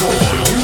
Boy.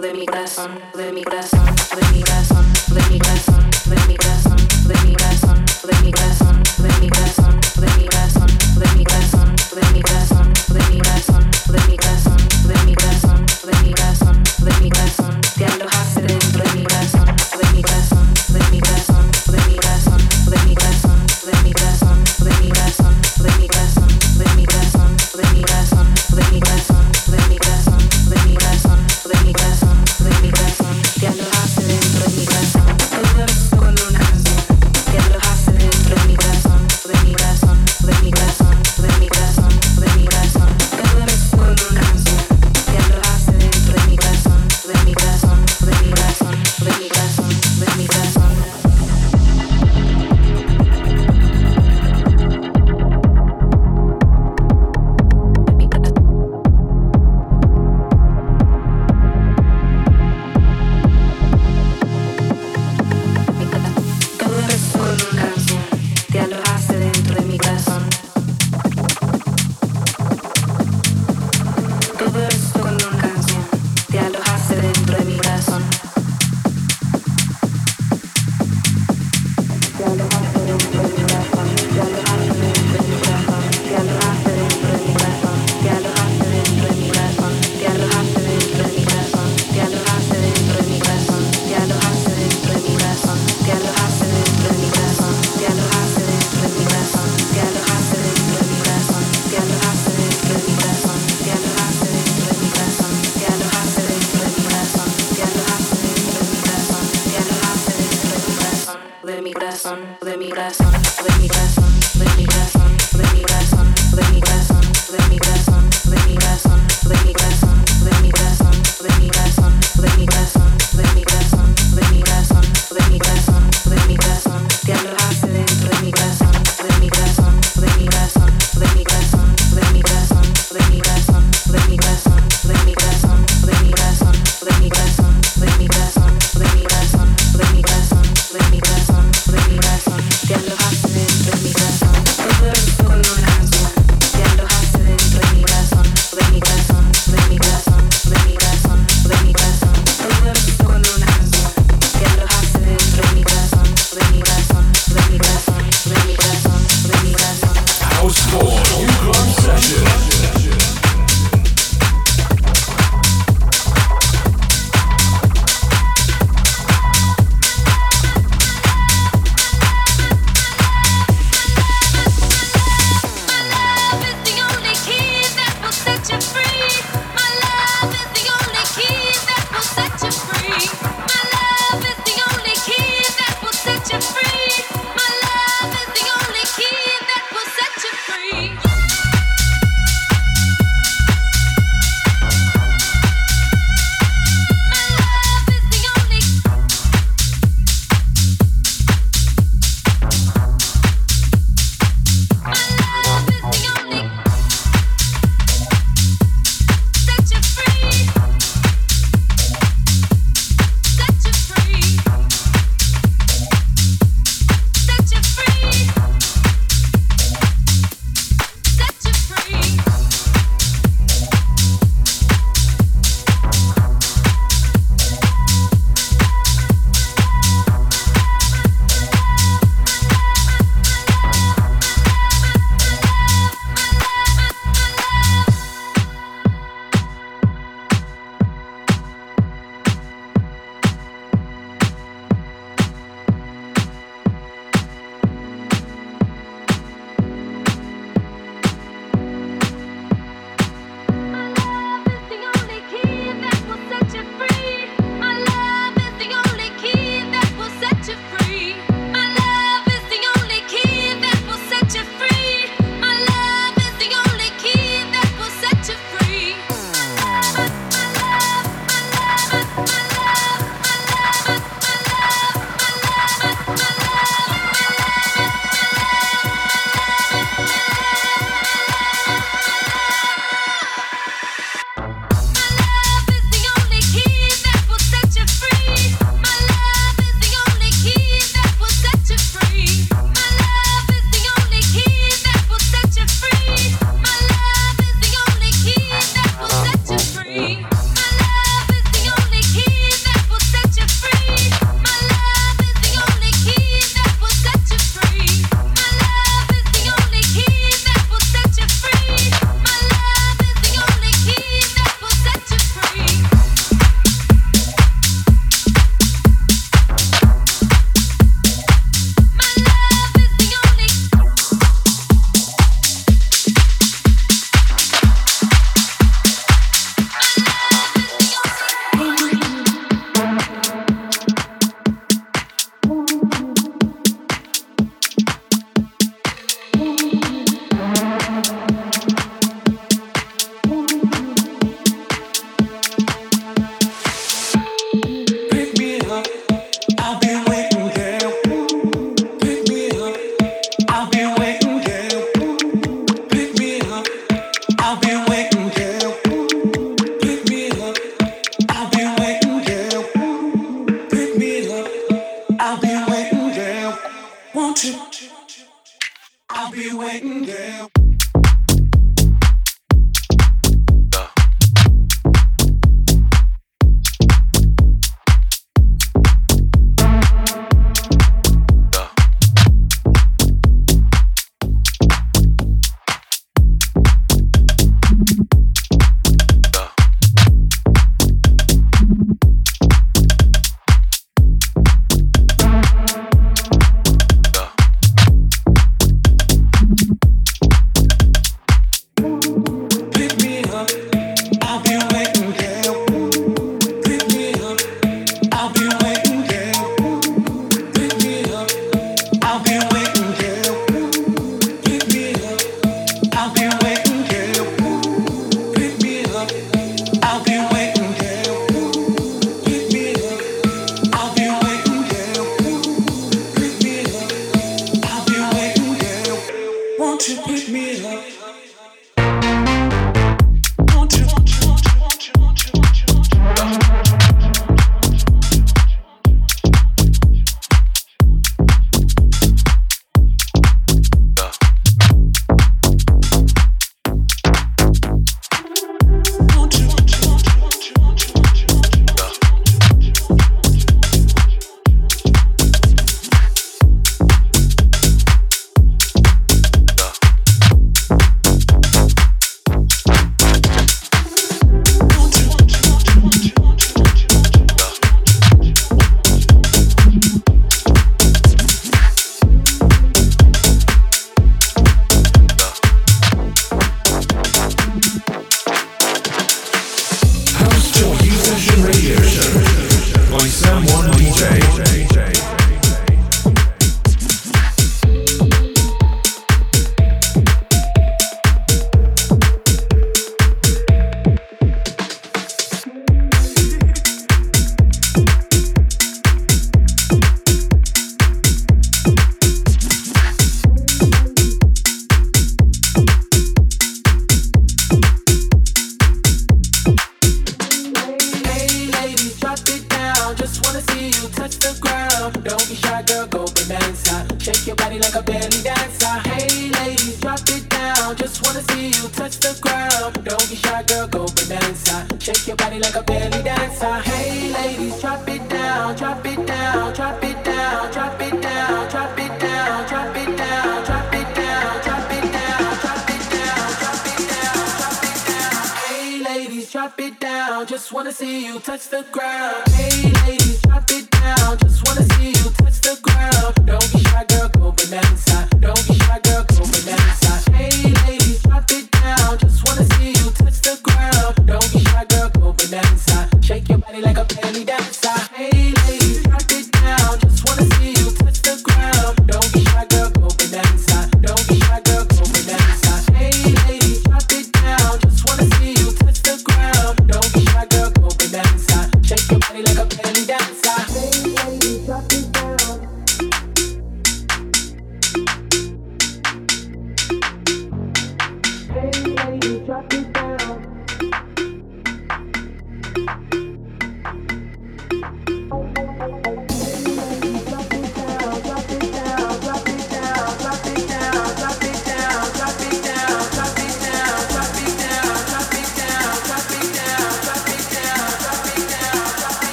de mi corazón, de mi corazón, de mi corazón, de mi corazón, de mi corazón, de mi corazón, de mi corazón, de mi corazón, de mi corazón, de mi corazón, de mi corazón, de mi corazón.